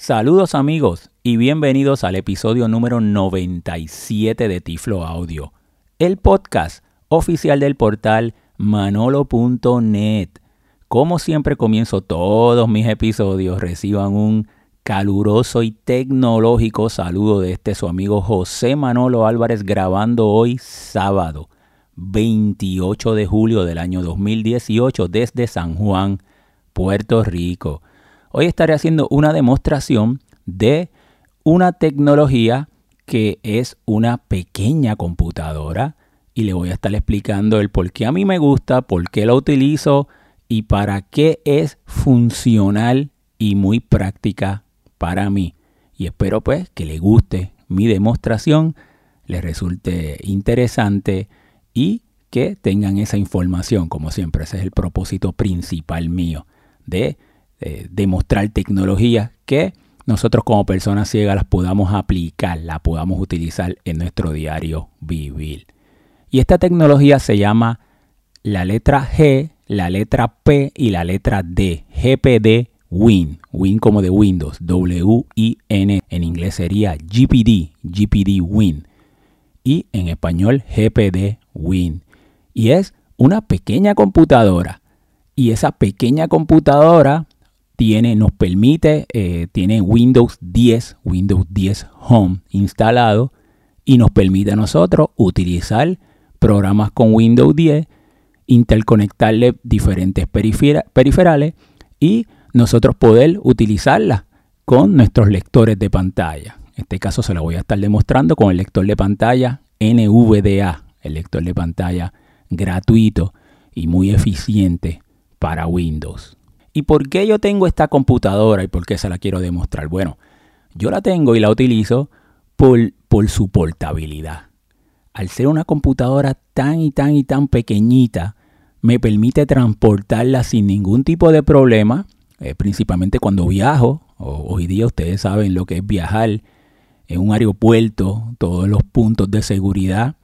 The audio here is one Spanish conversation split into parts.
Saludos amigos y bienvenidos al episodio número 97 de Tiflo Audio, el podcast oficial del portal manolo.net. Como siempre comienzo todos mis episodios, reciban un caluroso y tecnológico saludo de este su amigo José Manolo Álvarez grabando hoy sábado 28 de julio del año 2018 desde San Juan, Puerto Rico. Hoy estaré haciendo una demostración de una tecnología que es una pequeña computadora y le voy a estar explicando el por qué a mí me gusta, por qué la utilizo y para qué es funcional y muy práctica para mí. Y espero pues que le guste mi demostración, le resulte interesante y que tengan esa información, como siempre, ese es el propósito principal mío de eh, demostrar tecnologías que nosotros como personas ciegas las podamos aplicar, la podamos utilizar en nuestro diario vivir. Y esta tecnología se llama la letra G, la letra P y la letra D, GPD Win, Win como de Windows, W-I-N, en inglés sería GPD, GPD Win, y en español GPD Win. Y es una pequeña computadora, y esa pequeña computadora tiene, nos permite, eh, tiene Windows 10, Windows 10 Home instalado y nos permite a nosotros utilizar programas con Windows 10, interconectarle diferentes periferales y nosotros poder utilizarla con nuestros lectores de pantalla. En este caso se lo voy a estar demostrando con el lector de pantalla NVDA, el lector de pantalla gratuito y muy eficiente para Windows. ¿Y por qué yo tengo esta computadora y por qué se la quiero demostrar? Bueno, yo la tengo y la utilizo por, por su portabilidad. Al ser una computadora tan y tan y tan pequeñita, me permite transportarla sin ningún tipo de problema, eh, principalmente cuando viajo. hoy día ustedes saben lo que es viajar en un aeropuerto, todos los puntos de seguridad,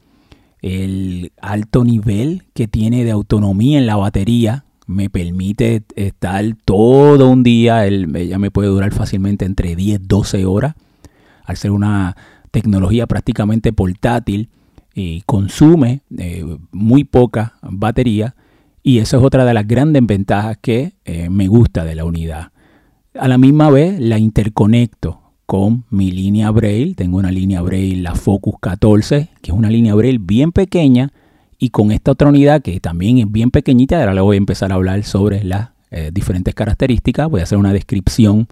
el alto nivel que tiene de autonomía en la batería, me permite estar todo un día, ella me puede durar fácilmente entre 10, 12 horas, al ser una tecnología prácticamente portátil, y consume eh, muy poca batería y eso es otra de las grandes ventajas que eh, me gusta de la unidad. A la misma vez la interconecto con mi línea Braille, tengo una línea Braille, la Focus 14, que es una línea Braille bien pequeña, y con esta otra unidad que también es bien pequeñita, ahora le voy a empezar a hablar sobre las eh, diferentes características. Voy a hacer una descripción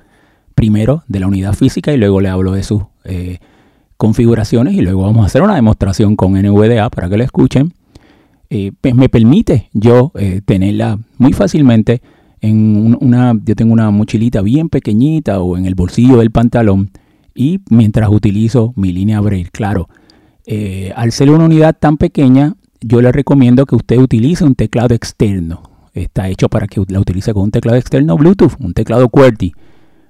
primero de la unidad física y luego le hablo de sus eh, configuraciones y luego vamos a hacer una demostración con NVDA para que lo escuchen. Eh, pues me permite yo tenerla muy fácilmente en una, yo tengo una mochilita bien pequeñita o en el bolsillo del pantalón y mientras utilizo mi línea Braille, claro, al ser una unidad tan pequeña, yo le recomiendo que usted utilice un teclado externo. Está hecho para que la utilice con un teclado externo Bluetooth, un teclado QWERTY.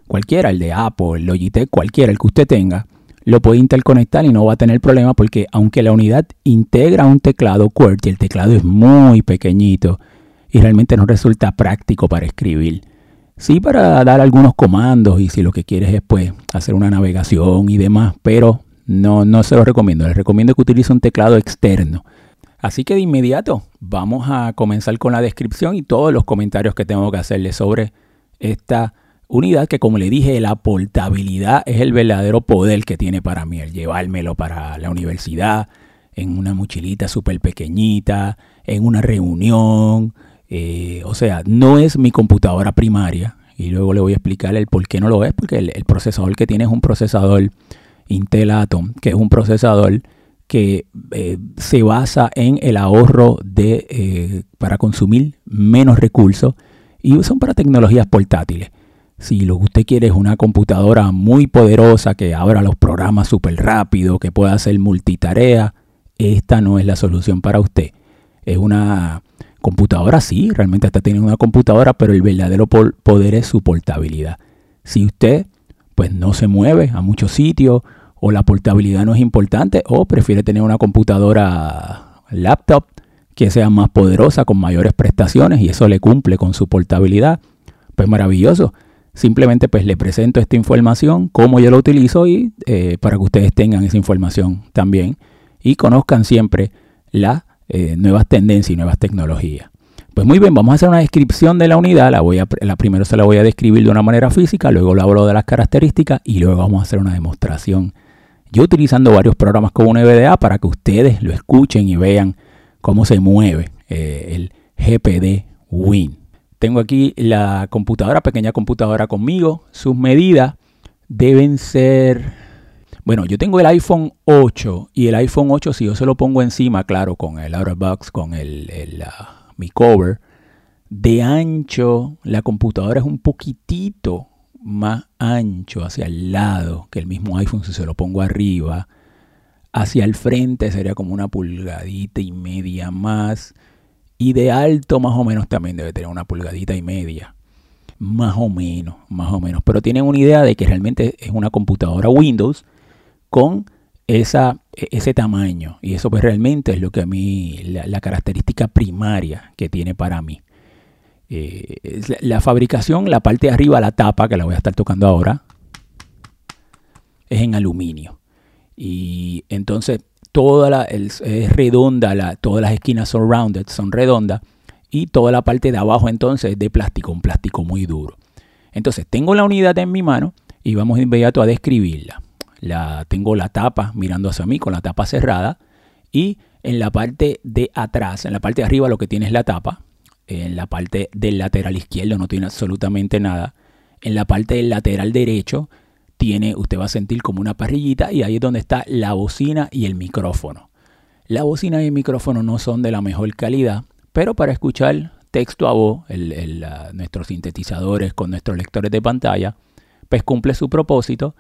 Cualquiera, el de Apple, el Logitech, cualquiera, el que usted tenga, lo puede interconectar y no va a tener problema porque aunque la unidad integra un teclado QWERTY, el teclado es muy pequeñito y realmente no resulta práctico para escribir. Sí para dar algunos comandos y si lo que quieres es pues hacer una navegación y demás, pero no, no se lo recomiendo. Les recomiendo que utilice un teclado externo. Así que de inmediato vamos a comenzar con la descripción y todos los comentarios que tengo que hacerle sobre esta unidad que como le dije, la portabilidad es el verdadero poder que tiene para mí, el llevármelo para la universidad, en una mochilita súper pequeñita, en una reunión. Eh, o sea, no es mi computadora primaria. Y luego le voy a explicar el por qué no lo es, porque el, el procesador que tiene es un procesador Intel Atom, que es un procesador que eh, se basa en el ahorro de, eh, para consumir menos recursos y son para tecnologías portátiles. Si lo que usted quiere es una computadora muy poderosa que abra los programas súper rápido, que pueda hacer multitarea, esta no es la solución para usted. Es una computadora, sí, realmente está teniendo una computadora, pero el verdadero poder es su portabilidad. Si usted pues no se mueve a muchos sitios o la portabilidad no es importante o prefiere tener una computadora laptop que sea más poderosa con mayores prestaciones y eso le cumple con su portabilidad, pues maravilloso. simplemente pues le presento esta información, cómo yo lo utilizo y eh, para que ustedes tengan esa información también y conozcan siempre las eh, nuevas tendencias y nuevas tecnologías. Pues muy bien, vamos a hacer una descripción de la unidad. La voy a, la primero se la voy a describir de una manera física, luego le hablo de las características y luego vamos a hacer una demostración. Yo utilizando varios programas como un EVDA para que ustedes lo escuchen y vean cómo se mueve eh, el GPD Win. Tengo aquí la computadora, pequeña computadora conmigo. Sus medidas deben ser... Bueno, yo tengo el iPhone 8 y el iPhone 8 si yo se lo pongo encima, claro, con el outer box, con el, mi cover, de ancho, la computadora es un poquitito más ancho hacia el lado que el mismo iPhone si se lo pongo arriba. Hacia el frente sería como una pulgadita y media más. Y de alto más o menos también debe tener una pulgadita y media. Más o menos, más o menos. Pero tienen una idea de que realmente es una computadora Windows con esa, e, ese tamaño. Y eso pues realmente es lo que a mí, la, característica primaria que tiene para mí. Eh, la, fabricación, la parte de arriba, la tapa, que la voy a estar tocando ahora, es en aluminio. Y entonces toda la, es redonda, la, todas las esquinas son rounded, son redondas, y toda la parte de abajo entonces es de plástico, un plástico muy duro. Entonces tengo la unidad en mi mano y vamos de inmediato a describirla. La, tengo la tapa mirando hacia mí con la tapa cerrada y en la parte de atrás, en la parte de arriba lo que tiene es la tapa, en la parte del lateral izquierdo no tiene absolutamente nada, en la parte del lateral derecho tiene, usted va a sentir como una parrillita y ahí es donde está la bocina y el micrófono. La bocina y el micrófono no son de la mejor calidad, pero para escuchar texto a voz, nuestros sintetizadores con nuestros lectores de pantalla, pues cumple su propósito.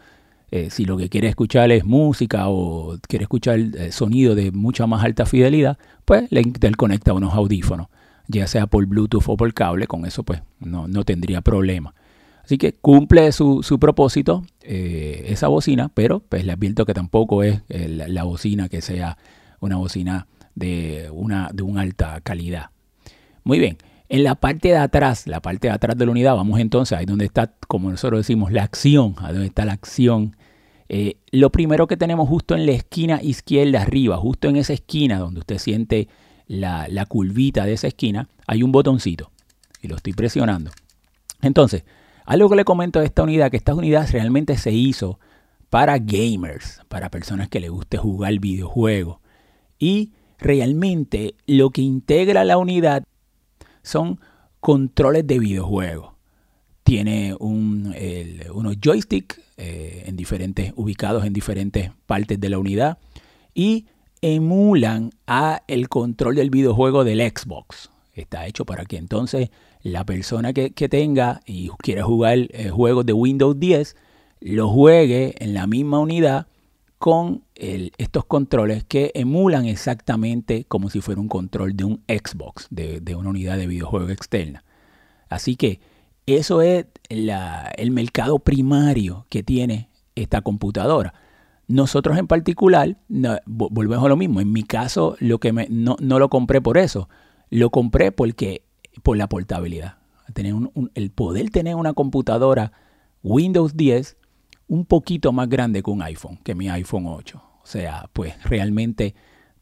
Eh, si lo que quiere escuchar es música o quiere escuchar el sonido de mucha más alta fidelidad, pues le conecta unos audífonos, ya sea por Bluetooth o por cable, con eso pues no, no tendría problema. Así que cumple su, propósito eh, esa bocina, pero pues le advierto que tampoco es eh, la, bocina que sea una bocina de una, de una alta calidad. Muy bien, en la parte de atrás, la parte de atrás de la unidad, vamos entonces ahí donde está, como nosotros decimos, la acción, donde está la acción. Eh, lo primero que tenemos justo en la esquina izquierda arriba, justo en esa esquina donde usted siente la, la curvita de esa esquina, hay un botoncito y lo estoy presionando. Entonces, algo que le comento de esta unidad, que esta unidad realmente se hizo para gamers, para personas que les guste jugar videojuegos. Y realmente lo que integra la unidad son controles de videojuegos. Tiene un, unos joysticks eh, en diferentes, ubicados en diferentes partes de la unidad y emulan a el control del videojuego del Xbox. Está hecho para que entonces la persona que, tenga y quiere jugar eh, juegos de Windows 10 lo juegue en la misma unidad con estos controles que emulan exactamente como si fuera un control de un Xbox, de, una unidad de videojuego externa. Así que eso es el mercado primario que tiene esta computadora. Nosotros en particular, volvemos a lo mismo. En mi caso, lo que me, no, no lo compré por eso. Lo compré porque por la portabilidad. Tener el poder tener una computadora Windows 10 un poquito más grande que un iPhone, que mi iPhone 8. O sea, pues realmente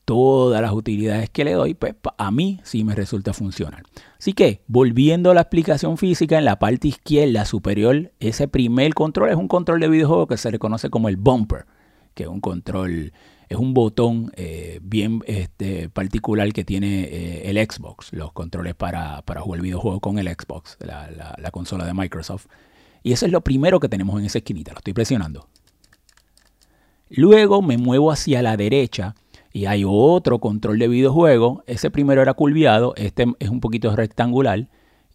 todas las utilidades que le doy, pues a mí sí me resulta funcionar. Así que, volviendo a la explicación física, en la parte izquierda superior, ese primer control es un control de videojuego que se le conoce como el bumper, que es un control es un botón eh, bien este, particular que tiene eh, el Xbox, los controles para, para, jugar videojuego con el Xbox, la, consola de Microsoft. Y eso es lo primero que tenemos en esa esquinita, lo estoy presionando. Luego me muevo hacia la derecha y hay otro control de videojuego. Ese primero era curviado, este es un poquito rectangular.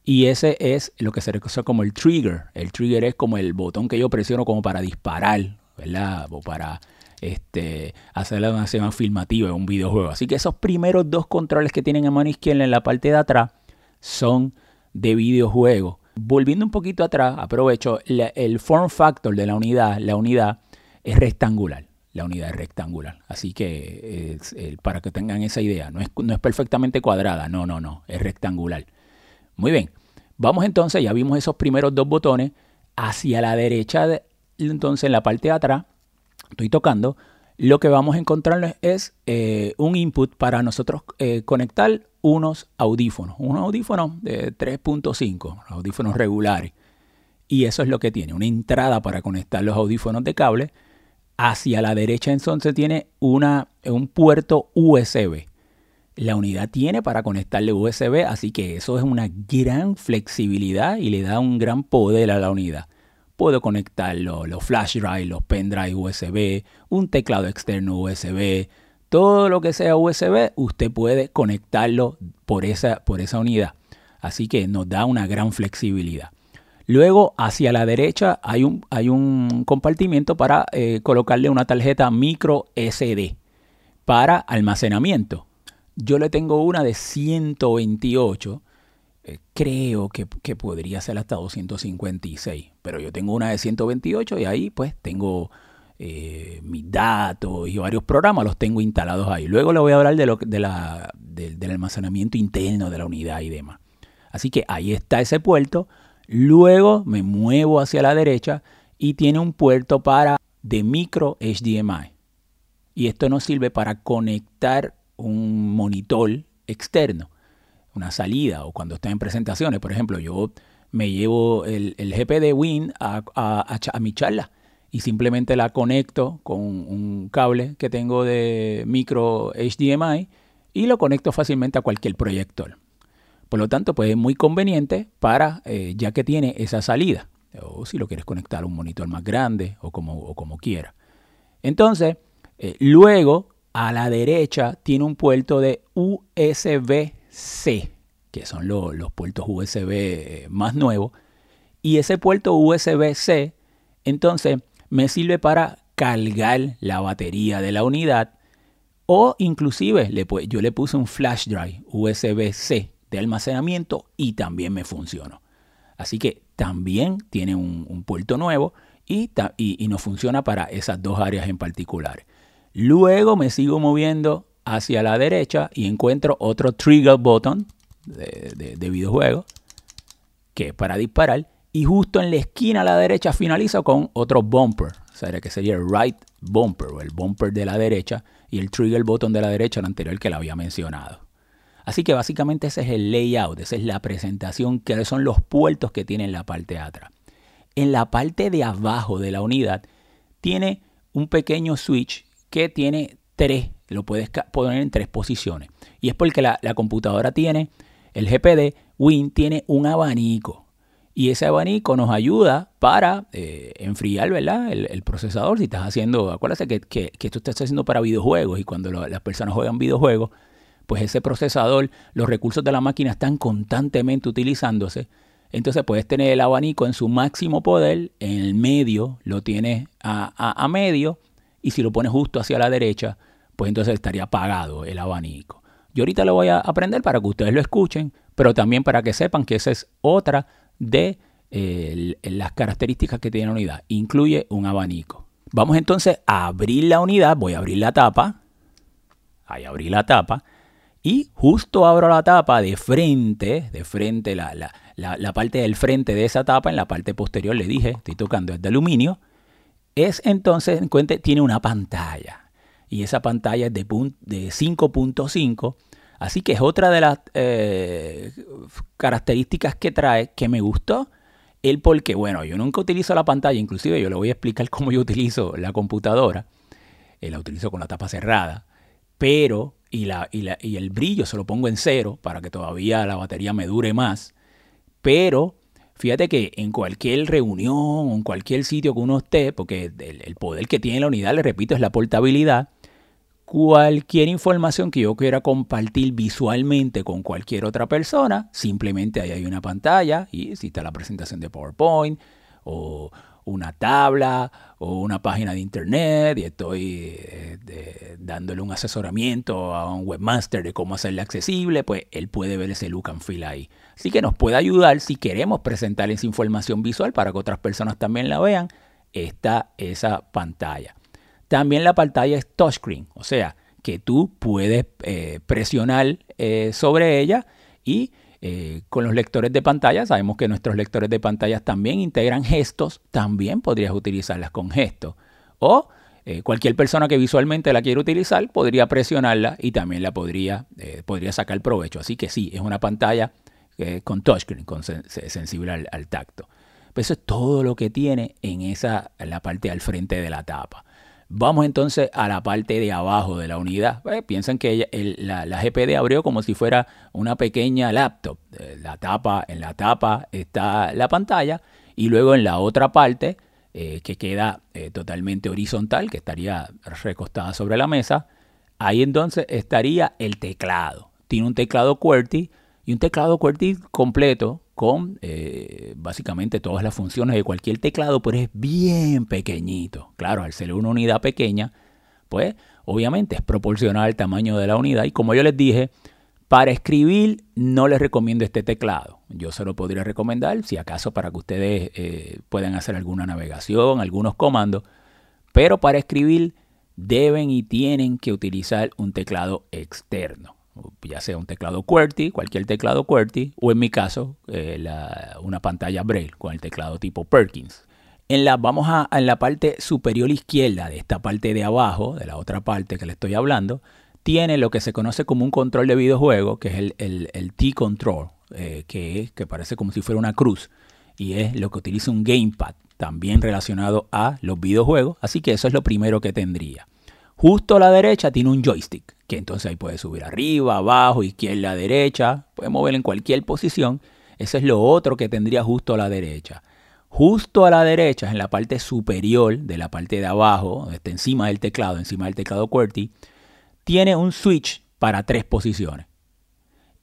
Y ese es lo que se reconoce como el trigger. El trigger es como el botón que yo presiono como para disparar, ¿verdad? O para este, hacer la donación afirmativa en un videojuego. Así que esos primeros dos controles que tienen en mano izquierda en la parte de atrás son de videojuego. Volviendo un poquito atrás, aprovecho, el form factor de la unidad, la unidad es rectangular. La unidad es rectangular. Así que para que tengan esa idea, no es, no es perfectamente cuadrada, no, no, no, es rectangular. Muy bien, vamos entonces, ya vimos esos primeros dos botones. hacia la derecha, entonces en la parte de atrás, estoy tocando, lo que vamos a encontrar es eh, un input para nosotros eh, conectar unos audífonos, unos audífonos de 3.5, audífonos regulares. Y eso es lo que tiene, una entrada para conectar los audífonos de cable. Hacia la derecha entonces tiene una, un puerto USB. La unidad tiene para conectarle USB, así que eso es una gran flexibilidad y le da un gran poder a la unidad. Puedo conectar los, flash drive, los pendrive USB, un teclado externo USB, todo lo que sea USB, usted puede conectarlo por esa, por esa unidad. Así que nos da una gran flexibilidad. Luego, hacia la derecha hay un, hay un compartimiento para eh, colocarle una tarjeta micro SD para almacenamiento. Yo le tengo una de 128. Creo que, podría ser hasta 256. Pero yo tengo una de 128 y ahí pues tengo eh, mis datos y varios programas los tengo instalados ahí. Luego le voy a hablar de lo, de la, del almacenamiento interno de la unidad y demás. Así que ahí está ese puerto. Luego me muevo hacia la derecha y tiene un puerto para de micro HDMI. Y esto nos sirve para conectar un monitor externo, una salida o cuando está en presentaciones. Por ejemplo, yo me llevo el, el GP Win a, a, mi charla y simplemente la conecto con un cable que tengo de micro HDMI y lo conecto fácilmente a cualquier proyector. Por lo tanto, pues es muy conveniente para, eh, ya que tiene esa salida, o si lo quieres conectar a un monitor más grande o como, o como quiera. Entonces, eh, luego a la derecha tiene un puerto de USB-C, que son los puertos USB eh, más nuevos. Y ese puerto USB-C, entonces, me sirve para cargar la batería de la unidad o inclusive le, yo le puse un flash drive USB-C de almacenamiento y también me funcionó. Así que también tiene un, puerto nuevo y, y, y nos funciona para esas dos áreas en particular. Luego me sigo moviendo hacia la derecha y encuentro otro trigger button de, videojuego que es para disparar. Y justo en la esquina a la derecha finalizo con otro bumper. O sea, que sería el right bumper o el bumper de la derecha y el trigger button de la derecha, el anterior que la había mencionado. Así que básicamente ese es el layout, esa es la presentación, que son los puertos que tiene en la parte de atrás. En la parte de abajo de la unidad tiene un pequeño switch que tiene tres, lo puedes poner en tres posiciones. Y es porque la, computadora tiene, el GPD Win tiene un abanico. Y ese abanico nos ayuda para eh, enfriar ¿verdad? El, procesador. Si estás haciendo, acuérdate que, que, que esto estás haciendo para videojuegos y cuando las personas juegan videojuegos, pues ese procesador, los recursos de la máquina están constantemente utilizándose. Entonces puedes tener el abanico en su máximo poder, en el medio lo tienes a, a medio y si lo pones justo hacia la derecha, pues entonces estaría apagado el abanico. Yo ahorita lo voy a aprender para que ustedes lo escuchen, pero también para que sepan que esa es otra de eh, las características que tiene la unidad. Incluye un abanico. Vamos entonces a abrir la unidad. Voy a abrir la tapa. Ahí abrí la tapa. Y justo abro la tapa de frente, de frente, la, la parte del frente de esa tapa, en la parte posterior le dije, estoy tocando es de aluminio es entonces, tiene una pantalla. Y esa pantalla es de, de 5.5. Así que es otra de las eh, características que trae que me gustó. El porque, bueno, yo nunca utilizo la pantalla, inclusive yo le voy a explicar cómo yo utilizo la computadora. Eh, la utilizo con la tapa cerrada. Pero, y, la, y, la, y el brillo se lo pongo en cero para que todavía la batería me dure más. Pero Fíjate que en cualquier reunión o en cualquier sitio que uno esté, porque el, poder que tiene la unidad, le repito, es la portabilidad, cualquier información que yo quiera compartir visualmente con cualquier otra persona, simplemente ahí hay una pantalla y si está la presentación de PowerPoint o, una tabla o una página de internet y estoy eh, dándole un asesoramiento a un webmaster de cómo hacerle accesible, pues él puede ver ese look and feel ahí. Así que nos puede ayudar si queremos presentar esa información visual para que otras personas también la vean. Está esa pantalla. También la pantalla es touchscreen, o sea que tú puedes eh, presionar eh, sobre ella y eh, con los lectores de pantalla, sabemos que nuestros lectores de pantallas también integran gestos, también podrías utilizarlas con gestos. O cualquier persona que visualmente la quiera utilizar podría presionarla y también la podría, podría sacar provecho. Así que sí, es una pantalla con touchscreen, con sensible al, tacto. Pero eso es todo lo que tiene en esa, la parte al frente de la tapa. Vamos entonces a la parte de abajo de la unidad. Pues, piensan que la, GPD abrió como si fuera una pequeña laptop. Eh, la tapa, en la tapa está la pantalla y luego en la otra parte eh, que queda totalmente horizontal, que estaría recostada sobre la mesa, ahí entonces estaría el teclado. Tiene un teclado QWERTY y un teclado QWERTY completo con eh, básicamente todas las funciones de cualquier teclado, pero es bien pequeñito. Claro, al ser una unidad pequeña, pues obviamente es proporcional al tamaño de la unidad. Y como yo les dije, para escribir no les recomiendo este teclado. Yo se lo podría recomendar, si acaso, para que ustedes eh, puedan hacer alguna navegación, algunos comandos. Pero para escribir deben y tienen que utilizar un teclado externo ya sea un teclado QWERTY, cualquier teclado QWERTY, o en mi caso, eh, una pantalla Braille con el teclado tipo Perkins. En la, vamos a en la parte superior izquierda de esta parte de abajo, de la otra parte que le estoy hablando, tiene lo que se conoce como un control de videojuego, que es el, el, T-Control, eh, que, que parece como si fuera una cruz, y es lo que utiliza un gamepad, también relacionado a los videojuegos, así que eso es lo primero que tendría. Justo a la derecha tiene un joystick, que entonces ahí puede subir arriba, abajo, izquierda, derecha, puede mover en cualquier posición. Ese es lo otro que tendría justo a la derecha. Justo a la derecha, en la parte superior de la parte de abajo, está encima del teclado, encima del teclado QWERTY, tiene un switch para tres posiciones.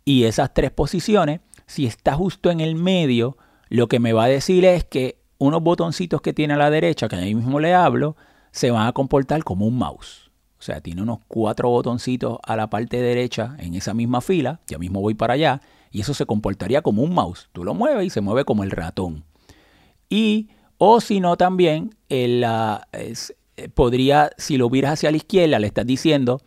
Y esas tres posiciones, si está justo en el medio, lo que me va a decir es que unos botoncitos que tiene a la derecha, que ahí mismo le hablo, se van a comportar como un mouse. O sea, tiene unos cuatro botoncitos a la parte derecha en esa misma fila. Ya mismo voy para allá. Y eso se comportaría como un mouse. Tú lo mueves y se mueve como el ratón. Y, o si no, también el, eh, podría, si lo vieras hacia la izquierda, le estás diciendo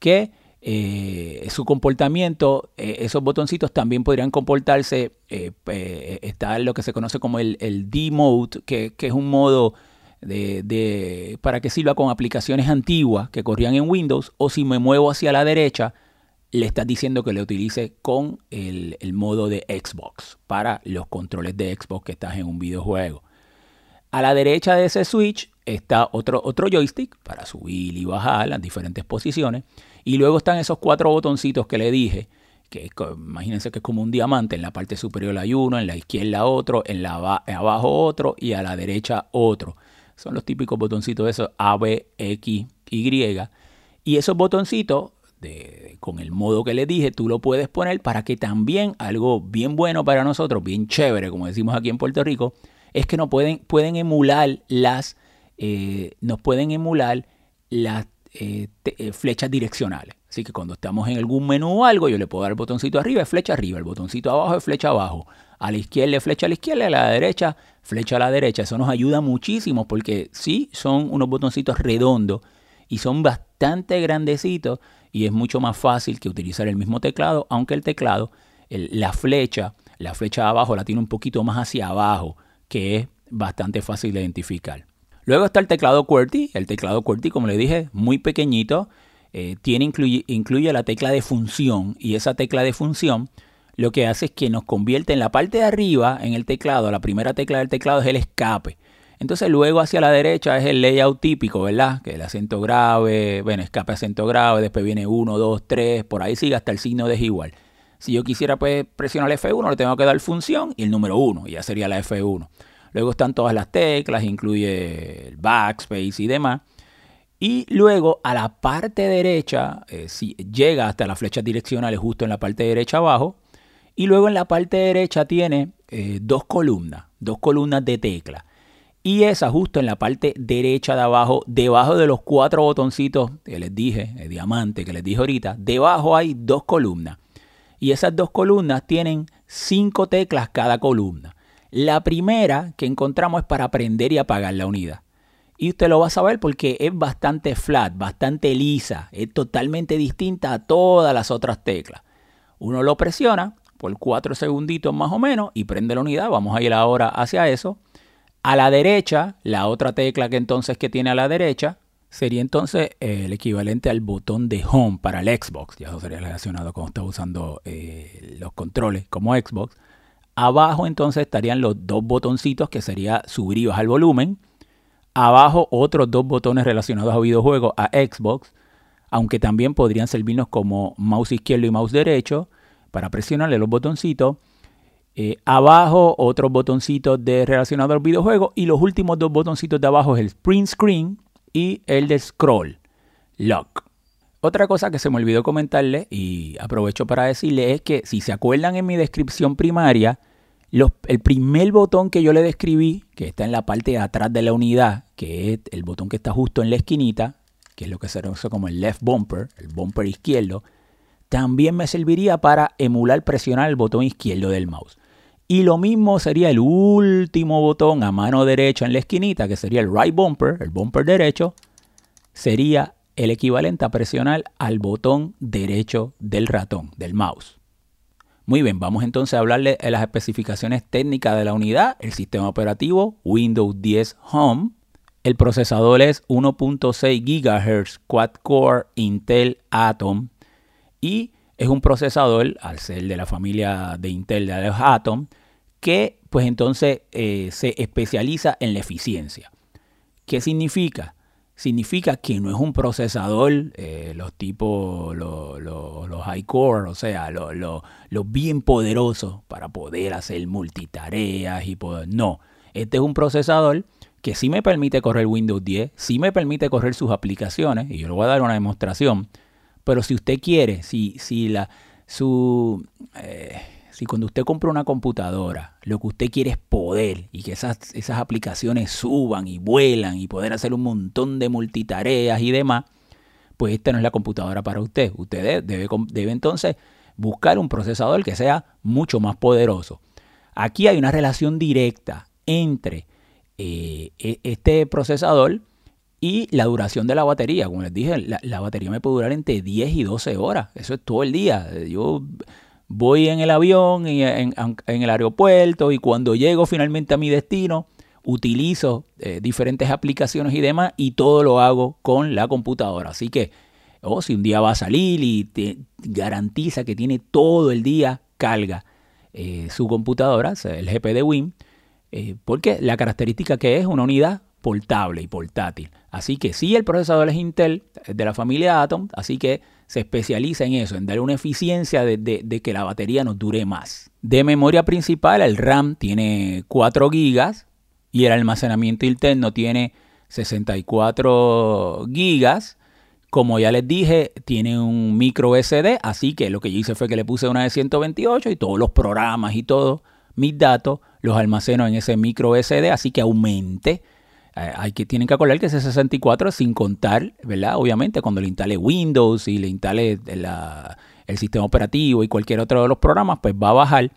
que eh, su comportamiento, eh, esos botoncitos también podrían comportarse, está lo que se conoce como el, el D-Mode, que, que, es un modo de, para que sirva con aplicaciones antiguas que corrían en Windows o si me muevo hacia la derecha, le estás diciendo que le utilice con el, modo de Xbox para los controles de Xbox que estás en un videojuego. A la derecha de ese switch está otro, otro joystick para subir y bajar las diferentes posiciones. Y luego están esos cuatro botoncitos que le dije, que imagínense que es como un diamante. En la parte superior hay uno, en la izquierda otro, en la abajo otro y a la derecha otro. Son los típicos botoncitos de esos A, B, X, Y. Y esos botoncitos, de, con el modo que les dije, tú lo puedes poner para que también algo bien bueno para nosotros, bien chévere, como decimos aquí en Puerto Rico, es que nos pueden, pueden emular las, eh, nos pueden emular las eh, eh, flechas direccionales. Así que cuando estamos en algún menú o algo, yo le puedo dar el botoncito arriba, es flecha arriba, el botoncito abajo es flecha abajo a la izquierda flecha a la izquierda, a la derecha flecha a la derecha. Eso nos ayuda muchísimo porque sí, son unos botoncitos redondos y son bastante grandecitos y es mucho más fácil que utilizar el mismo teclado, aunque el teclado, la flecha, la flecha de abajo la tiene un poquito más hacia abajo, que es bastante fácil de identificar. Luego está el teclado QWERTY. El teclado QWERTY, como le dije, muy pequeñito. Eh, tiene, incluye, incluye la tecla de función y esa tecla de función lo que hace es que nos convierte en la parte de arriba, en el teclado, la primera tecla del teclado es el escape. Entonces luego hacia la derecha es el layout típico, ¿verdad? Que el acento grave, bueno, escape acento grave, después viene 1, 2, 3, por ahí sigue hasta el signo de igual. Si yo quisiera pues, presionar el F1, le tengo que dar función y el número 1, y ya sería la F1. Luego están todas las teclas, incluye el backspace y demás. Y luego a la parte derecha, eh, si llega hasta las flechas direccionales justo en la parte derecha abajo, y luego en la parte derecha tiene eh, dos columnas, dos columnas de tecla. Y esa justo en la parte derecha de abajo, debajo de los cuatro botoncitos que les dije, el diamante que les dije ahorita, debajo hay dos columnas. Y esas dos columnas tienen cinco teclas cada columna. La primera que encontramos es para prender y apagar la unidad. Y usted lo va a saber porque es bastante flat, bastante lisa, es totalmente distinta a todas las otras teclas. Uno lo presiona por cuatro segunditos más o menos y prende la unidad. Vamos a ir ahora hacia eso. A la derecha, la otra tecla que entonces que tiene a la derecha sería entonces eh, el equivalente al botón de home para el Xbox. Ya eso sería relacionado con está usando eh, los controles como Xbox. Abajo entonces estarían los dos botoncitos que sería subir y bajar volumen. Abajo otros dos botones relacionados a videojuegos a Xbox, aunque también podrían servirnos como mouse izquierdo y mouse derecho para presionarle los botoncitos. Eh, abajo otros botoncitos de relacionados al videojuego y los últimos dos botoncitos de abajo es el print screen y el de scroll, lock. Otra cosa que se me olvidó comentarle y aprovecho para decirle es que si se acuerdan en mi descripción primaria, el primer botón que yo le describí, que está en la parte de atrás de la unidad, que es el botón que está justo en la esquinita, que es lo que se conoce como el left bumper, el bumper izquierdo, también me serviría para emular presionar el botón izquierdo del mouse. Y lo mismo sería el último botón a mano derecha en la esquinita, que sería el right bumper, el bumper derecho, sería el equivalente a presionar al botón derecho del ratón, del mouse. Muy bien, vamos entonces a hablarle de las especificaciones técnicas de la unidad, el sistema operativo Windows 10 Home, el procesador es 1.6 GHz quad-core Intel Atom y es un procesador, al ser de la familia de Intel de los Atom, que pues entonces eh, se especializa en la eficiencia. ¿Qué significa? Significa que no es un procesador, eh, los tipos, los, high core, o sea, los bien poderosos para poder hacer multitareas y poder... No, este es un procesador que sí me permite correr Windows 10, sí me permite correr sus aplicaciones, y yo le voy a dar una demostración, pero si usted quiere, si, si la, su... Eh, si cuando usted compra una computadora, lo que usted quiere es poder y que esas, esas aplicaciones suban y vuelan y poder hacer un montón de multitareas y demás, pues esta no es la computadora para usted. Usted debe, debe entonces buscar un procesador que sea mucho más poderoso. Aquí hay una relación directa entre eh, e, este procesador y la duración de la batería. Como les dije, la, batería me puede durar entre 10 y 12 horas. Eso es todo el día. Yo voy en el avión, en, el aeropuerto y cuando llego finalmente a mi destino, utilizo eh, diferentes aplicaciones y demás y todo lo hago con la computadora. Así que, o oh, si un día va a salir y garantiza que tiene todo el día carga eh, su computadora, el GP de Win, eh, porque la característica que es una unidad portable y portátil. Así que sí, el procesador es Intel, de la familia Atom, así que se especializa en eso, en dar una eficiencia de, que la batería nos dure más. De memoria principal, el RAM tiene 4 GB y el almacenamiento interno tiene 64 GB. Como ya les dije, tiene un micro SD, así que lo que yo hice fue que le puse una de 128 y todos los programas y todos mis datos los almaceno en ese micro SD, así que aumente hay que, tienen que acordar que ese 64 sin contar, ¿verdad? Obviamente cuando le instale Windows y le instale el sistema operativo y cualquier otro de los programas, pues va a bajar.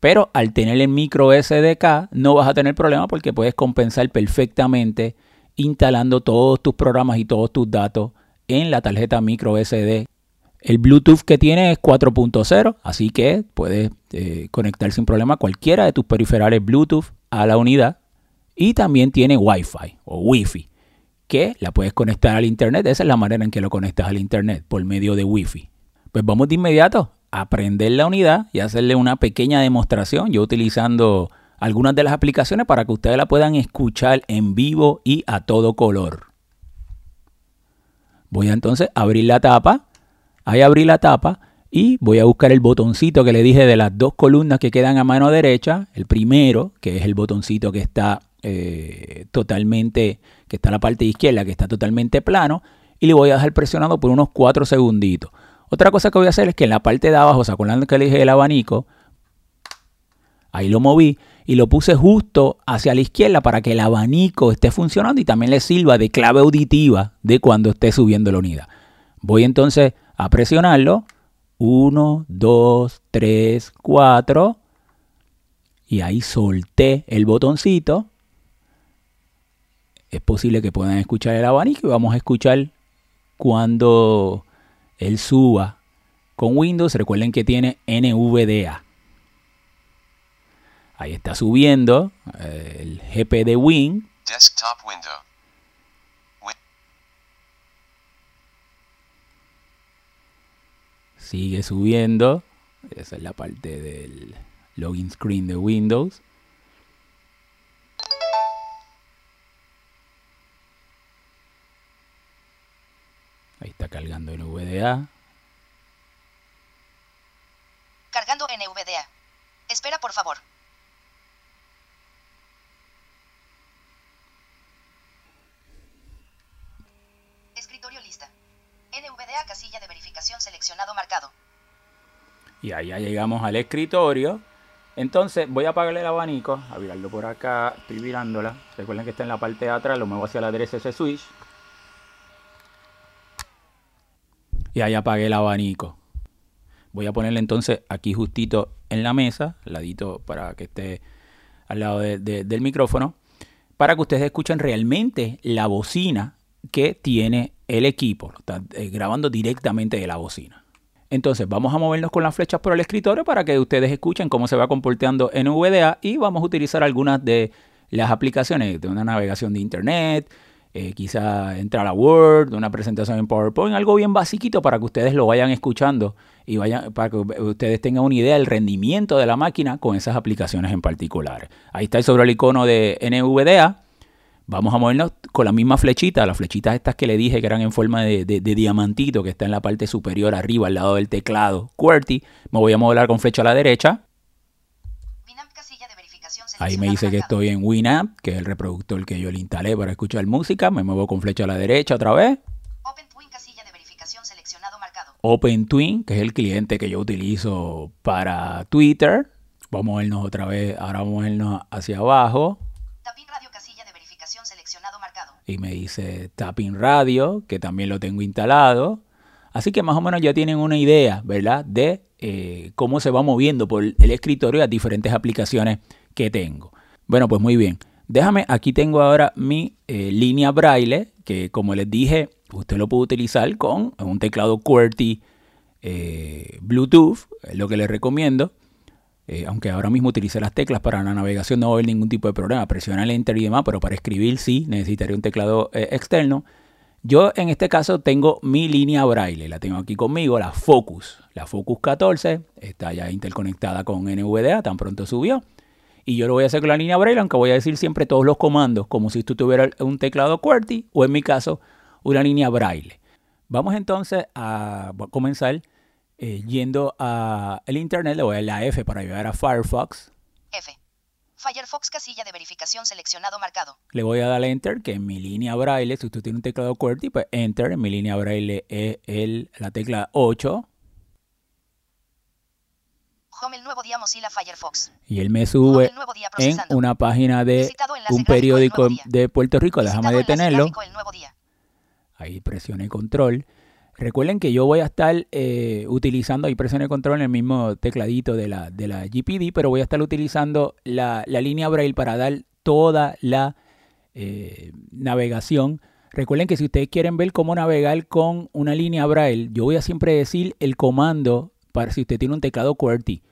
Pero al tener el micro SDK no vas a tener problema porque puedes compensar perfectamente instalando todos tus programas y todos tus datos en la tarjeta micro SD. El Bluetooth que tiene es 4.0, así que puedes eh, conectar sin problema cualquiera de tus periferales Bluetooth a la unidad y también tiene Wi-Fi o Wi-Fi, que la puedes conectar al Internet. Esa es la manera en que lo conectas al Internet, por medio de Wi-Fi. Pues vamos de inmediato a prender la unidad y hacerle una pequeña demostración, yo utilizando algunas de las aplicaciones para que ustedes la puedan escuchar en vivo y a todo color. Voy a entonces abrir la tapa. Ahí abrí la tapa y voy a buscar el botoncito que le dije de las dos columnas que quedan a mano derecha. El primero, que es el botoncito que está eh, totalmente, que está en la parte izquierda, que está totalmente plano, y le voy a dejar presionado por unos 4 segunditos. Otra cosa que voy a hacer es que en la parte de abajo, sacando que le el abanico, ahí lo moví y lo puse justo hacia la izquierda para que el abanico esté funcionando y también le sirva de clave auditiva de cuando esté subiendo la unidad. Voy entonces a presionarlo. 1, 2, 3, 4. Y ahí solté el botoncito es posible que puedan escuchar el abanico y vamos a escuchar cuando él suba con Windows. Recuerden que tiene NVDA. Ahí está subiendo eh, el GP de Win. Desktop window. Wi- Sigue subiendo. Esa es la parte del login screen de Windows. Ahí está cargando el VDA. Cargando NVDA. Espera, por favor. Escritorio lista. NVDA casilla de verificación seleccionado marcado. Y ahí ya llegamos al escritorio. Entonces voy a apagarle el abanico, a virarlo por acá, estoy virándola. Recuerden que está en la parte de atrás, lo muevo hacia la derecha ese switch. Y ahí apagué el abanico. Voy a ponerle entonces aquí justito en la mesa, ladito para que esté al lado de- de- del micrófono, para que ustedes escuchen realmente la bocina que tiene el equipo. Lo está eh, grabando directamente de la bocina. Entonces vamos a movernos con las flechas por el escritorio para que ustedes escuchen cómo se va comportando en VDA y vamos a utilizar algunas de las aplicaciones de una navegación de internet, eh, quizá entrar a Word, una presentación en PowerPoint, algo bien basiquito para que ustedes lo vayan escuchando y vayan para que ustedes tengan una idea del rendimiento de la máquina con esas aplicaciones en particular. Ahí está sobre el icono de NVDA. Vamos a movernos con la misma flechita, las flechitas estas que le dije que eran en forma de, de- diamantito, que está en la parte superior arriba, al lado del teclado QWERTY. Me voy a mover con flecha a la derecha. Winamp casilla de verificación Ahí me dice que estoy en Winamp, que es el reproductor que yo le instalé para escuchar música. Me muevo con flecha a la derecha otra vez. Open Twin casilla de verificación seleccionado marcado. OpenTwin, que es el cliente que yo utilizo para Twitter. Vamos a movernos otra vez, ahora vamos a movernos hacia abajo. Tapin radio casilla de verificación seleccionado marcado. y me dice Tapping Radio, que también lo tengo instalado. Así que más o menos ya tienen una idea, ¿verdad? De eh, cómo se va moviendo por el escritorio las diferentes aplicaciones que tengo. Bueno, pues muy bien. Déjame, aquí tengo ahora mi eh, línea braille, que como les dije, usted lo puede utilizar con un teclado QWERTY eh, Bluetooth, es lo que les recomiendo. Eh, aunque ahora mismo utilice las teclas para la navegación no va a haber ningún tipo de problema. Presiona el enter y demás, pero para escribir sí necesitaría un teclado externo. Yo en este caso tengo mi línea braille, la tengo aquí conmigo, la Focus. La Focus 14 está ya interconectada con NVDA, tan pronto subió. Y yo lo voy a hacer con la línea braille, aunque voy a decir siempre todos los comandos, como si tú tuvieras un teclado QWERTY o en mi caso una línea braille. Vamos entonces a comenzar eh, yendo a el internet, le voy a dar la F para llegar a Firefox. F. Firefox casilla de verificación seleccionado marcado. Le voy a dar enter, que en mi línea braille, si usted tiene un teclado QWERTY, pues enter, en mi línea braille es el, la tecla 8. Home el nuevo día Mozilla Firefox. Y él me sube día en una página de un periódico de Puerto Rico. Déjame detenerlo. Ahí presioné control. Recuerden que yo voy a estar eh, utilizando, ahí presioné control en el mismo tecladito de la, de la GPD, pero voy a estar utilizando la, la línea Braille para dar toda la eh, navegación. Recuerden que si ustedes quieren ver cómo navegar con una línea Braille, yo voy a siempre decir el comando para si usted tiene un teclado QWERTY.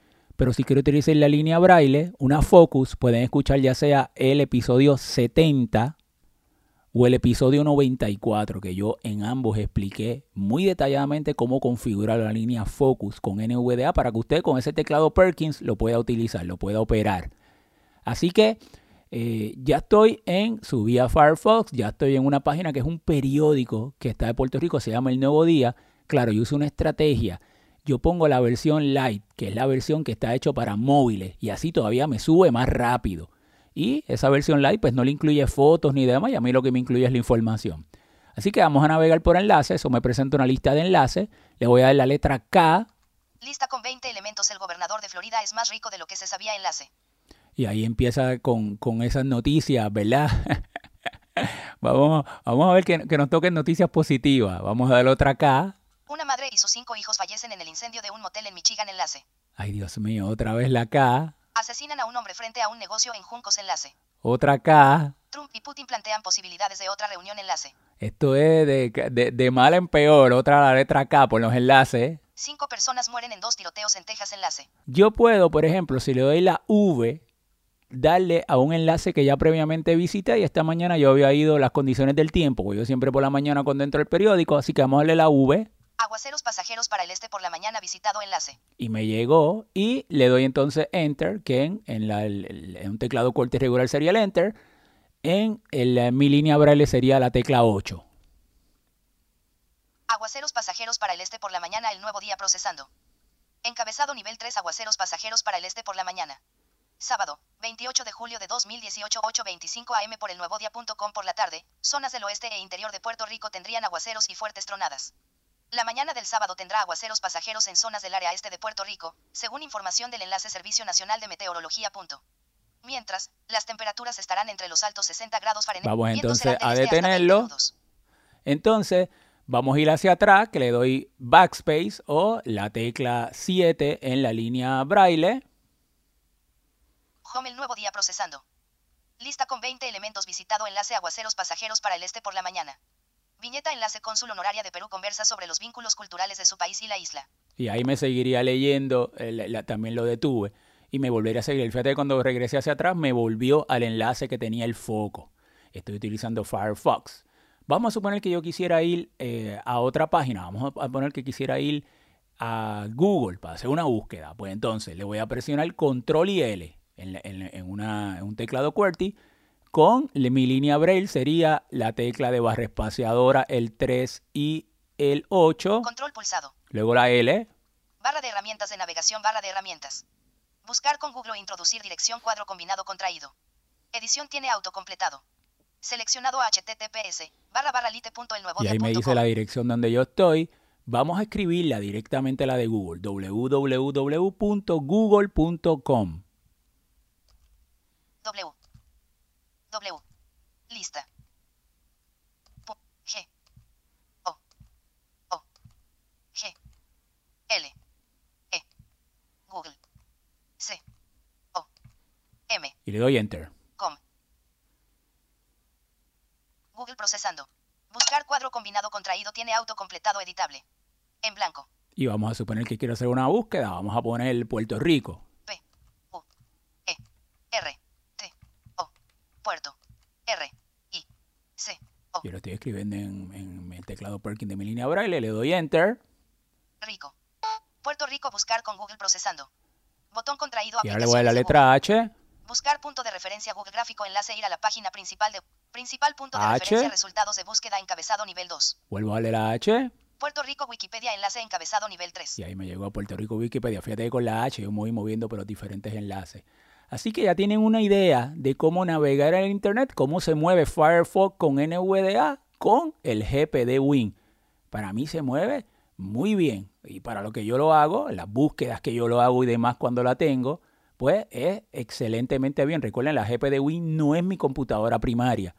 Pero si quiere utilizar la línea Braille, una Focus, pueden escuchar ya sea el episodio 70 o el episodio 94, que yo en ambos expliqué muy detalladamente cómo configurar la línea Focus con NVDA para que usted con ese teclado Perkins lo pueda utilizar, lo pueda operar. Así que eh, ya estoy en su vía Firefox, ya estoy en una página que es un periódico que está de Puerto Rico, se llama El Nuevo Día. Claro, yo uso una estrategia. Yo pongo la versión light, que es la versión que está hecho para móviles, y así todavía me sube más rápido. Y esa versión light pues no le incluye fotos ni demás, y a mí lo que me incluye es la información. Así que vamos a navegar por enlaces, o me presento una lista de enlaces, le voy a dar la letra K, Lista con 20 elementos. El gobernador de Florida es más rico de lo que se sabía. Enlace. y ahí empieza con, con esas noticias, ¿verdad? vamos, vamos a ver que, que nos toquen noticias positivas. Vamos a dar otra K. Una madre y sus cinco hijos fallecen en el incendio de un motel en Michigan. Enlace. Ay, Dios mío, otra vez la K. Asesinan a un hombre frente a un negocio en Juncos. Enlace. Otra K. Trump y Putin plantean posibilidades de otra reunión. Enlace. Esto es de, de, de mal en peor. Otra la letra K por los enlaces. Cinco personas mueren en dos tiroteos en Texas. Enlace. Yo puedo, por ejemplo, si le doy la V, darle a un enlace que ya previamente visité y esta mañana yo había ido las condiciones del tiempo, porque yo siempre por la mañana cuando entro al periódico, así que vamos a darle la V Aguaceros pasajeros para el este por la mañana visitado enlace. y me llegó y le doy entonces Enter, que en, en la- el- el- en un teclado corte regular sería el Enter, en el, eh, mi línea braille sería la tecla 8. Aguaceros pasajeros para el este por la mañana el nuevo día procesando. Encabezado nivel 3 aguaceros pasajeros para el este por la mañana. Sábado, 28 de julio de 2018 8.25 am por el nuevo día.com por la tarde, zonas del oeste e interior de Puerto Rico tendrían aguaceros y fuertes tronadas. La mañana del sábado tendrá aguaceros pasajeros en zonas del área este de Puerto Rico, según información del enlace Servicio Nacional de Meteorología. punto. Mientras, las temperaturas estarán entre los altos 60 grados Fahrenheit. Vamos entonces a este hasta 20 detenerlo. Entonces, vamos a ir hacia atrás, que le doy Backspace o la tecla 7 en la línea braille. Home el nuevo día procesando. Lista con 20 elementos visitado enlace aguaceros pasajeros para el este por la mañana. Viñeta enlace cónsul honoraria de Perú conversa sobre los vínculos culturales de su país y la isla. Y ahí me seguiría leyendo, eh, también lo detuve. Y me volvería a seguir. Fíjate que cuando regresé hacia atrás me volvió al enlace que tenía el foco. Estoy utilizando Firefox. Vamos a suponer que yo quisiera ir eh, a otra página. Vamos a poner que quisiera ir a Google para hacer una búsqueda. Pues entonces le voy a presionar Control y L en, en un teclado QWERTY. Con mi línea Braille sería la tecla de barra espaciadora, el 3 y el 8. Control pulsado. Luego la L. Barra de herramientas de navegación barra de herramientas. Buscar con Google introducir dirección cuadro combinado contraído. Edición tiene autocompletado. Seleccionado https barra barra lite punto el nuevo Y ahí me dice la dirección donde yo estoy. Vamos a escribirla directamente la de Google, www.google.com. W. W. Lista. G. O. O. G. L. E. Google. C. O. M. Y le doy Enter. Com. Google procesando. Buscar cuadro combinado contraído tiene autocompletado editable. En blanco. Y vamos a suponer que quiero hacer una búsqueda. Vamos a poner Puerto Rico. P. U. E. R. Puerto. R. I. C. O. Yo lo estoy escribiendo en, en el teclado Perkin de mi línea braille. Le doy Enter. Rico. Puerto Rico buscar con Google procesando. Botón contraído Y ahora le voy a la letra H. Buscar punto de referencia Google gráfico enlace ir a la página principal de principal punto de H. referencia resultados de búsqueda encabezado nivel 2. Vuelvo a darle la H. Puerto Rico Wikipedia enlace encabezado nivel 3. Y ahí me llegó a Puerto Rico Wikipedia. Fíjate que con la H yo me voy moviendo por los diferentes enlaces. Así que ya tienen una idea de cómo navegar en Internet, cómo se mueve Firefox con NVDA con el GPD Win. Para mí se mueve muy bien. Y para lo que yo lo hago, las búsquedas que yo lo hago y demás cuando la tengo, pues es excelentemente bien. Recuerden, la GPD Win no es mi computadora primaria.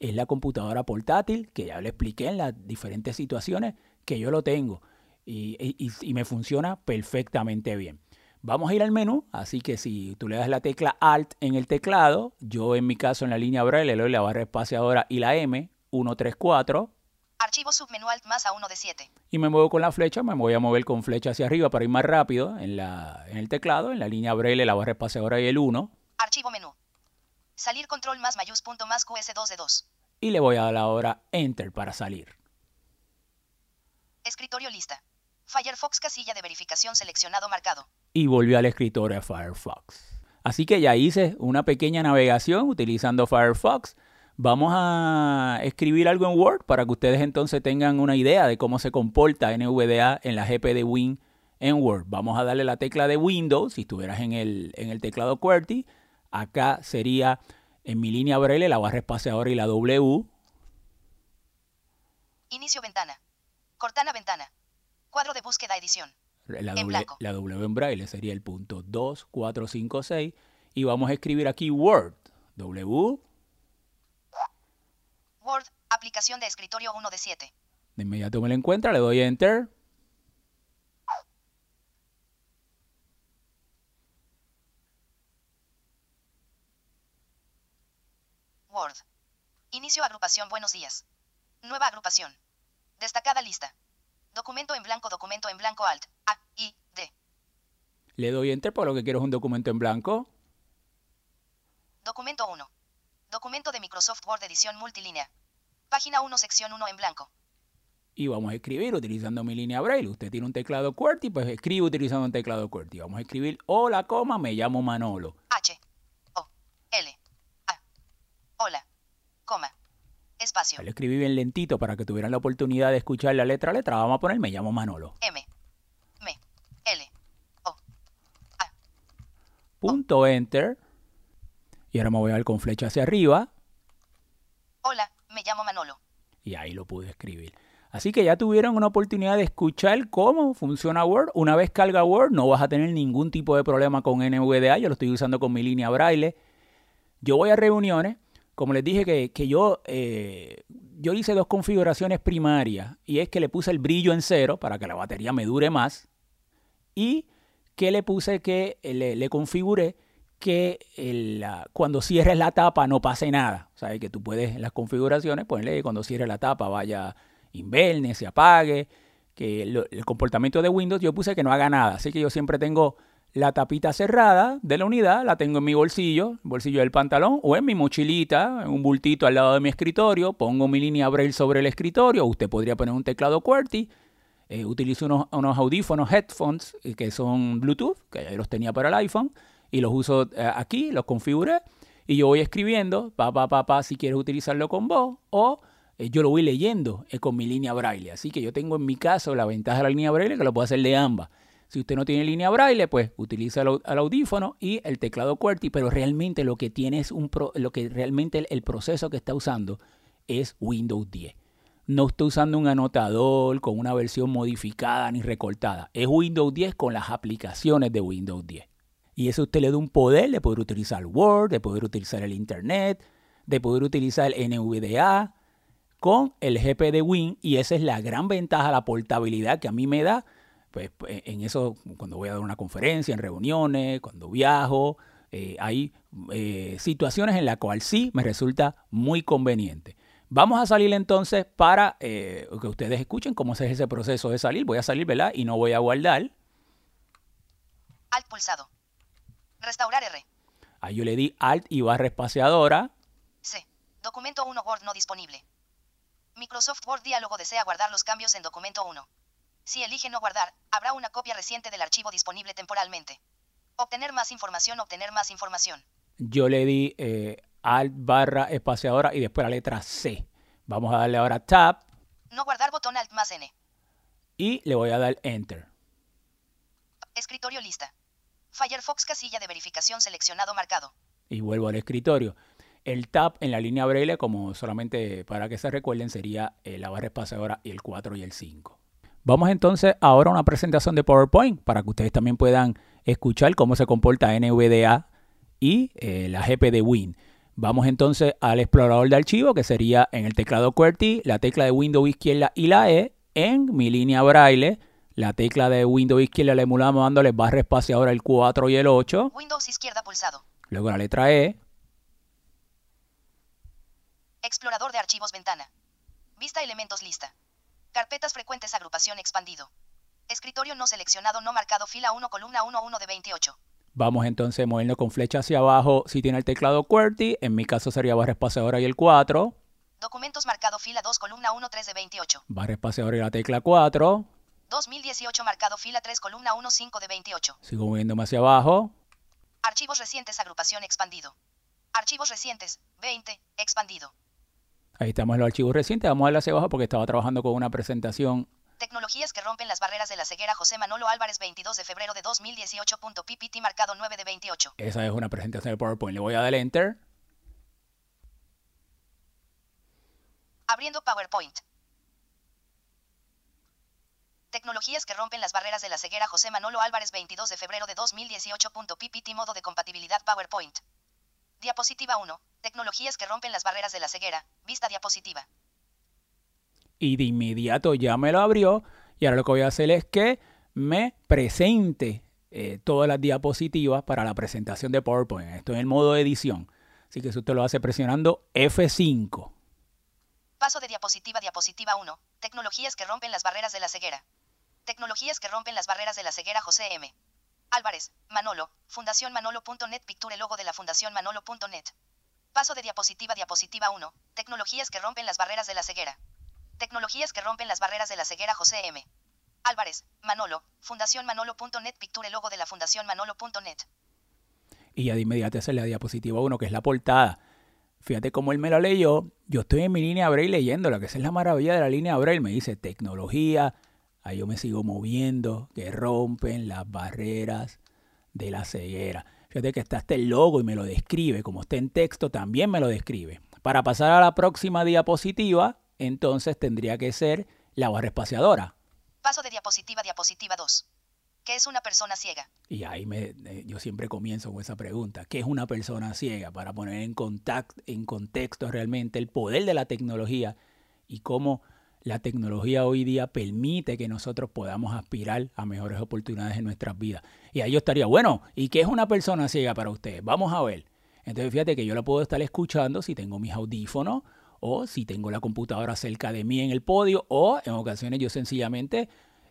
Es la computadora portátil que ya le expliqué en las diferentes situaciones que yo lo tengo. Y me funciona perfectamente bien. Vamos a ir al menú, así que si tú le das la tecla Alt en el teclado, yo en mi caso en la línea braille le doy la barra espaciadora y la M, 134, Archivo submenú alt más a 1 de 7. y me muevo con la flecha, me voy a mover con flecha hacia arriba para ir más rápido en, la, en el teclado, en la línea braille, la barra espaciadora y el 1, Archivo menú. Salir control más mayús punto más QS2 de 2. y le voy a dar ahora Enter para salir. Escritorio lista. Firefox casilla de verificación seleccionado marcado. y volvió al escritorio de Firefox. Así que ya hice una pequeña navegación utilizando Firefox. Vamos a escribir algo en Word para que ustedes entonces tengan una idea de cómo se comporta NVDA en la GPD Win en Word. Vamos a darle la tecla de Windows, si estuvieras en el, en el teclado QWERTY. Acá sería en mi línea braille la barra espaciadora y la W. Inicio ventana. Cortana ventana. Cuadro de búsqueda edición. La En W, blanco. la W en braille sería el punto 2, 4, 5, 6. Y vamos a escribir aquí Word. W. Word. Aplicación de escritorio 1 de 7. De inmediato me lo encuentra, le doy Enter. Word. Inicio agrupación buenos días. Nueva agrupación. Destacada lista. Documento en blanco, documento en blanco alt. A, I, D. Le doy Enter por lo que quiero es un documento en blanco. Documento 1. Documento de Microsoft Word edición multilínea. Página 1, sección 1 en blanco. Y vamos a escribir utilizando mi línea braille. Usted tiene un teclado QWERTY, pues escribe utilizando un teclado QWERTY. Vamos a escribir hola, coma, me llamo Manolo. H. O. L. A. Hola. Coma. Espacio. Lo escribí bien lentito para que tuvieran la oportunidad de escuchar la letra a letra. Vamos a poner me llamo Manolo. M. M. L. O. A. Punto enter. Y ahora me voy a ver con flecha hacia arriba. Hola, me llamo Manolo. Y ahí lo pude escribir. Así que ya tuvieron una oportunidad de escuchar cómo funciona Word. Una vez carga Word, no vas a tener ningún tipo de problema con NVDA. Yo lo estoy usando con mi línea braille. Yo voy a reuniones. Como les dije que, que yo, eh, yo hice dos configuraciones primarias. Y es que le puse el brillo en cero para que la batería me dure más. Y que le puse que eh, le, configuré que el, uh, cuando cierres la tapa no pase nada. O sea, que tú puedes en las configuraciones ponerle que cuando cierres la tapa vaya inverne, se apague, que el, comportamiento de Windows yo puse que no haga nada. Así que yo siempre tengo la tapita cerrada de la unidad, la tengo en mi bolsillo, bolsillo del pantalón o en mi mochilita, en un bultito al lado de mi escritorio, pongo mi línea Braille sobre el escritorio, usted podría poner un teclado QWERTY, eh, utilizo unos, unos, audífonos, headphones, eh, que son Bluetooth, que ya los tenía para el iPhone, y los uso eh, aquí, los configuré, y yo voy escribiendo, pa, pa, pa, pa, si quieres utilizarlo con voz, o yo lo voy leyendo con mi línea braille. Así que yo tengo en mi caso la ventaja de la línea braille que lo puedo hacer de ambas. Si usted no tiene línea braille, pues utiliza el, audífono y el teclado QWERTY, pero realmente lo que tiene es un pro, lo que realmente el, el, proceso que está usando es Windows 10. No está usando un anotador con una versión modificada ni recortada. Es Windows 10 con las aplicaciones de Windows 10. Y eso usted le da un poder de poder utilizar Word, de poder utilizar el Internet, de poder utilizar el NVDA con el GP de Win. Y esa es la gran ventaja, la portabilidad que a mí me da. Pues en eso, cuando voy a dar una conferencia, en reuniones, cuando viajo, eh, hay eh, situaciones en las cuales sí me resulta muy conveniente. Vamos a salir entonces para eh, que ustedes escuchen cómo es ese proceso de salir. Voy a salir, ¿verdad? Y no voy a guardar. Alt pulsado. Restaurar R. Ahí yo le di Alt y barra espaciadora. C. Documento 1 Word no disponible. Microsoft Word Diálogo desea guardar los cambios en documento 1. Si elige no guardar, habrá una copia reciente del archivo disponible temporalmente. Obtener más información, obtener más información. Yo le di eh, Alt barra espaciadora y después la letra C. Vamos a darle ahora Tab. No guardar botón Alt más N. Y le voy a dar Enter. Escritorio lista. Firefox casilla de verificación seleccionado marcado. Y vuelvo al escritorio. El tab en la línea braille, como solamente para que se recuerden, sería eh, la barra espaciadora y el 4 y el 5. Vamos entonces ahora a una presentación de PowerPoint para que ustedes también puedan escuchar cómo se comporta NVDA y eh, la GP de Win. Vamos entonces al explorador de archivo, que sería en el teclado QWERTY, la tecla de Windows izquierda y la E, en mi línea braille, la tecla de Windows izquierda la emulamos dándole barra espaciadora el 4 y el 8. Windows izquierda pulsado. Luego la letra E. Explorador de archivos ventana. Vista elementos lista. Carpetas frecuentes agrupación expandido. Escritorio no seleccionado no marcado fila 1 columna 1 1 de 28. Vamos entonces moviendo con flecha hacia abajo si tiene el teclado QWERTY. En mi caso sería barra espaciadora y el 4. Documentos marcado fila 2 columna 1 3 de 28. Barra espaciadora y la tecla 4. 2018 marcado fila 3 columna 1 5 de 28. Sigo moviéndome hacia abajo. Archivos recientes agrupación expandido. Archivos recientes 20 expandido. Ahí estamos en los archivos recientes. Vamos a darle hacia abajo porque estaba trabajando con una presentación. Tecnologías que rompen las barreras de la ceguera José Manolo Álvarez 22 de febrero de 2018. PPT marcado 9 de 28. Esa es una presentación de PowerPoint. Le voy a dar Enter. Abriendo PowerPoint. Tecnologías que rompen las barreras de la ceguera José Manolo Álvarez 22 de febrero de 2018. PPT modo de compatibilidad PowerPoint. Diapositiva 1. Tecnologías que rompen las barreras de la ceguera. Vista diapositiva. Y de inmediato ya me lo abrió. Y ahora lo que voy a hacer es que me presente eh, todas las diapositivas para la presentación de PowerPoint. Estoy en el modo edición. Así que si usted lo hace presionando F5. Paso de diapositiva diapositiva 1. Tecnologías que rompen las barreras de la ceguera. Tecnologías que rompen las barreras de la ceguera José M. Álvarez, Manolo, fundacionmanolo.net Picture logo de la Fundación Manolo.net. Paso de diapositiva diapositiva 1. Tecnologías que rompen las barreras de la ceguera. Tecnologías que rompen las barreras de la ceguera José M. Álvarez, Manolo, fundacionmanolo.net Picture logo de la Fundación Manolo.net. Y ya de inmediato hacer la diapositiva 1, que es la portada. Fíjate cómo él me lo leyó. Yo estoy en mi línea Braille leyéndola, que esa es la maravilla de la línea Braille. Me dice tecnología, ahí yo me sigo moviendo, que rompen las barreras de la ceguera. Fíjate que está este logo y me lo describe, como está en texto, también me lo describe. Para pasar a la próxima diapositiva, entonces tendría que ser la barra espaciadora. Paso de diapositiva diapositiva 2. ¿Qué es una persona ciega? Y ahí me, eh, yo siempre comienzo con esa pregunta. ¿Qué es una persona ciega? Para poner en, contact, en contexto realmente el poder de la tecnología y cómo la tecnología hoy día permite que nosotros podamos aspirar a mejores oportunidades en nuestras vidas. Y ahí yo estaría, bueno, ¿y qué es una persona ciega para ustedes? Vamos a ver. Entonces fíjate que yo la puedo estar escuchando si tengo mis audífonos o si tengo la computadora cerca de mí en el podio o en ocasiones yo sencillamente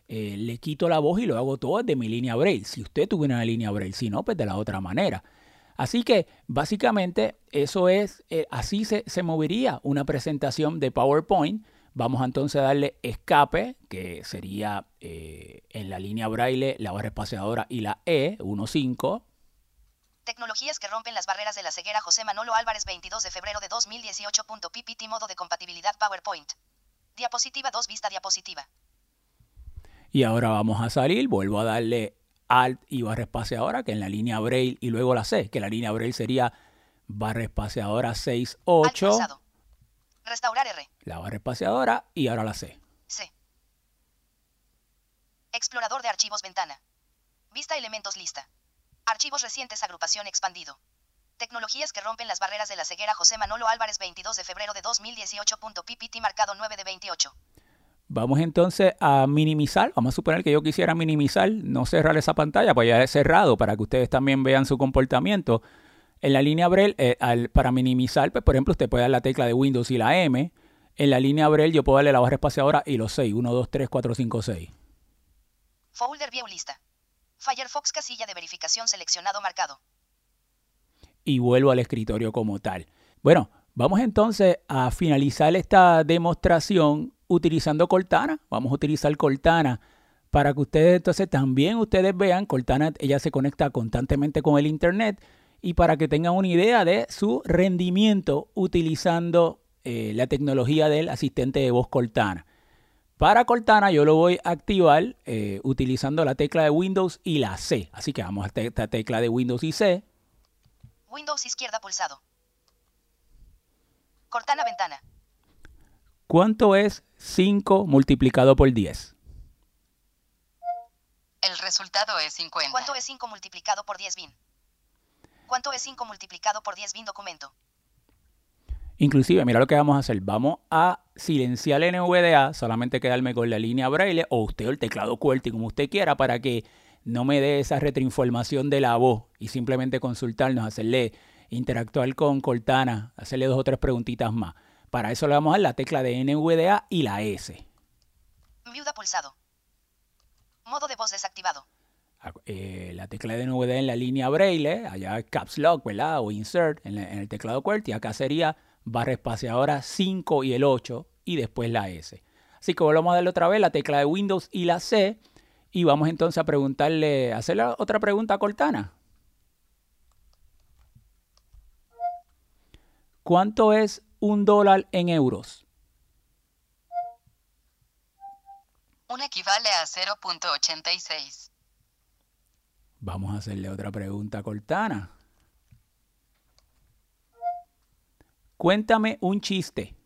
eh, le quito la voz y lo hago todo de mi línea Braille. Si usted tuviera una línea Braille, si no, pues de la otra manera. Así que básicamente eso es, eh, así se, se movería una presentación de PowerPoint. Vamos entonces a darle escape, que sería eh, en la línea braille, la barra espaciadora y la E, 1.5. Tecnologías que rompen las barreras de la ceguera José Manolo Álvarez 22 de febrero de 2018.ppt modo de compatibilidad PowerPoint. Diapositiva 2 vista diapositiva. Y ahora vamos a salir, vuelvo a darle Alt y barra espaciadora, que en la línea Braille, y luego la C, que la línea Braille sería barra espaciadora Alt 6.8, pulsado. Restaurar R. la barra espaciadora y ahora la C. C. Explorador de archivos ventana. Vista elementos lista. Archivos recientes agrupación expandido. Tecnologías que rompen las barreras de la ceguera José Manolo Álvarez 22 de febrero de 2018.ppt marcado 9 de 28. Vamos entonces a minimizar. Vamos a suponer que yo quisiera minimizar, no cerrar esa pantalla, pues ya he cerrado para que ustedes también vean su comportamiento. En la línea Braille, eh, al- para minimizar, pues por ejemplo, usted puede dar la tecla de Windows y la M. En la línea Braille yo puedo darle la barra espaciadora y los 6. 1, 2, 3, 4, 5, 6. Folder View lista. Firefox casilla de verificación seleccionado marcado. y vuelvo al escritorio como tal. Bueno, vamos entonces a finalizar esta demostración utilizando Cortana. Vamos a utilizar Cortana para que ustedes entonces también ustedes vean, Cortana ella se conecta constantemente con el internet y para que tengan una idea de su rendimiento utilizando eh, la tecnología del asistente de voz Cortana. Para Cortana yo lo voy a activar eh, utilizando la tecla de Windows y la C. Así que vamos a esta tecla de Windows y C. Windows izquierda pulsado. Cortana ventana. ¿Cuánto es 5 multiplicado por 10? El resultado es 50. ¿Cuánto es 5 multiplicado por 10 bin? ¿Cuánto es 5 multiplicado por 10 bin documento? Inclusive, mira lo que vamos a hacer. Vamos a silenciar el NVDA, solamente quedarme con la línea braille o usted o el teclado QWERTY como usted quiera para que no me dé esa retroinformación de la voz y simplemente consultarnos, hacerle interactuar con Cortana, hacerle dos o tres preguntitas más. Para eso le vamos a dar la tecla de NVDA y la S. Viuda pulsado. Modo de voz desactivado. Eh, la tecla de NVDA en la línea braille, allá Caps Lock, ¿verdad? O Insert en, en el teclado QWERTY. Acá sería barra espaciadora 5 y el 8 y después la S. Así que volvamos a darle otra vez la tecla de Windows y la C. Y vamos entonces a preguntarle, hacerle otra pregunta a Cortana. ¿Cuánto es un dólar en euros? Un equivale a 0.86. Vamos a hacerle otra pregunta a Cortana. Cuéntame un chiste.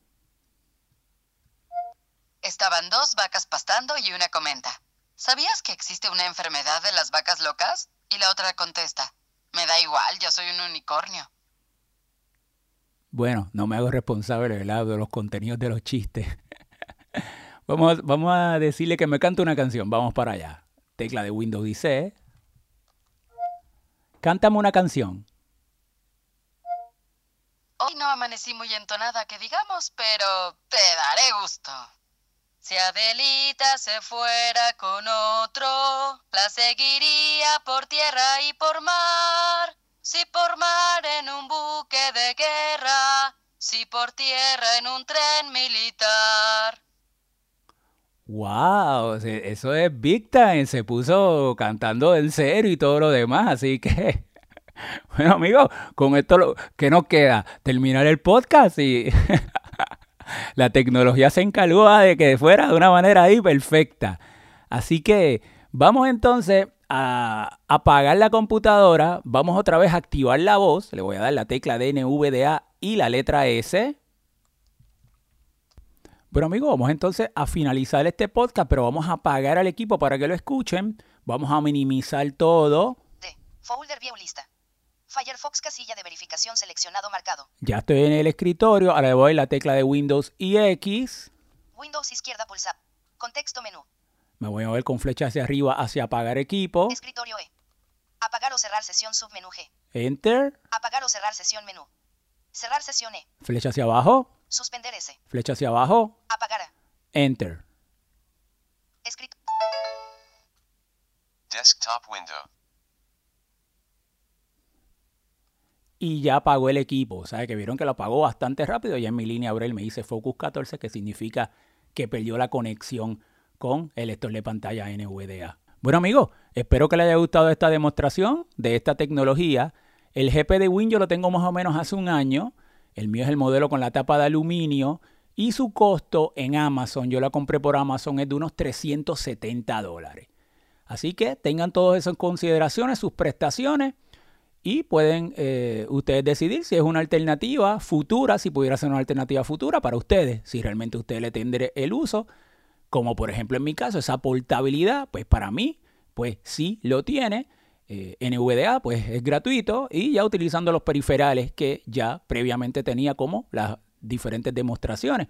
Estaban dos vacas pastando y una comenta. ¿Sabías que existe una enfermedad de las vacas locas? Y la otra contesta. Me da igual, yo soy un unicornio. Bueno, no me hago responsable ¿verdad? de los contenidos de los chistes. vamos, vamos a decirle que me cante una canción. Vamos para allá. Tecla de Windows dice. Cántame una canción. Hoy no amanecí muy entonada, que digamos, pero te daré gusto. Si Adelita se fuera con otro, la seguiría por tierra y por mar. Si por mar en un buque de guerra, si por tierra en un tren militar. ¡Wow! Eso es Big Time. Se puso cantando en serio y todo lo demás. Así que, bueno, amigos, con esto, lo, ¿qué nos queda? Terminar el podcast y la tecnología se encargó de que fuera de una manera ahí perfecta. Así que vamos entonces a apagar la computadora. Vamos otra vez a activar la voz. Le voy a dar la tecla de NVDA y la letra S. Bueno amigos, vamos entonces a finalizar este podcast, pero vamos a apagar al equipo para que lo escuchen. Vamos a minimizar todo. D. Folder View lista. Firefox casilla de verificación seleccionado marcado. Ya estoy en el escritorio, ahora le voy la tecla de Windows y X. Windows izquierda pulsar. Contexto menú. Me voy a mover con flecha hacia arriba hacia apagar equipo. Escritorio E. Apagar o cerrar sesión submenú G. Enter. Apagar o cerrar sesión menú. Cerrar sesión E. Flecha hacia abajo. Suspender S. Flecha hacia abajo. Apagar. Enter. Escrito. Desktop window. Y ya apagó el equipo. ¿Sabe que vieron que lo apagó bastante rápido? Ya en mi línea Braille me dice Focus 14, que significa que perdió la conexión con el lector de pantalla NVDA. Bueno amigos, espero que les haya gustado esta demostración de esta tecnología. El GP de Win yo lo tengo más o menos hace un año. El mío es el modelo con la tapa de aluminio y su costo en Amazon, yo la compré por Amazon, es de unos 370 dólares. Así que tengan todas esas consideraciones, sus prestaciones y pueden eh, ustedes decidir si es una alternativa futura, si pudiera ser una alternativa futura para ustedes, si realmente ustedes le tendré el uso, como por ejemplo en mi caso, esa portabilidad, pues para mí, pues sí lo tiene. Eh, NVDA pues es gratuito y ya utilizando los periferales que ya previamente tenía como las diferentes demostraciones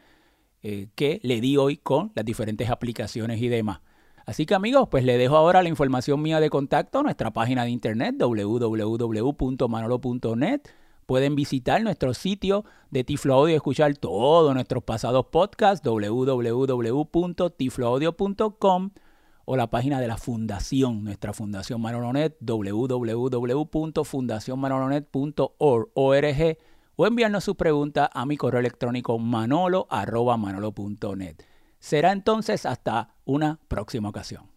eh, que le di hoy con las diferentes aplicaciones y demás. Así que amigos, pues le dejo ahora la información mía de contacto, nuestra página de internet www.manolo.net. Pueden visitar nuestro sitio de Tiflo Audio y escuchar todos nuestros pasados podcasts www.tifloaudio.com o la página de la fundación, nuestra fundación Manolonet, www.fundacionmanolonet.org o enviarnos su pregunta a mi correo electrónico manolo@manolo.net. Será entonces hasta una próxima ocasión.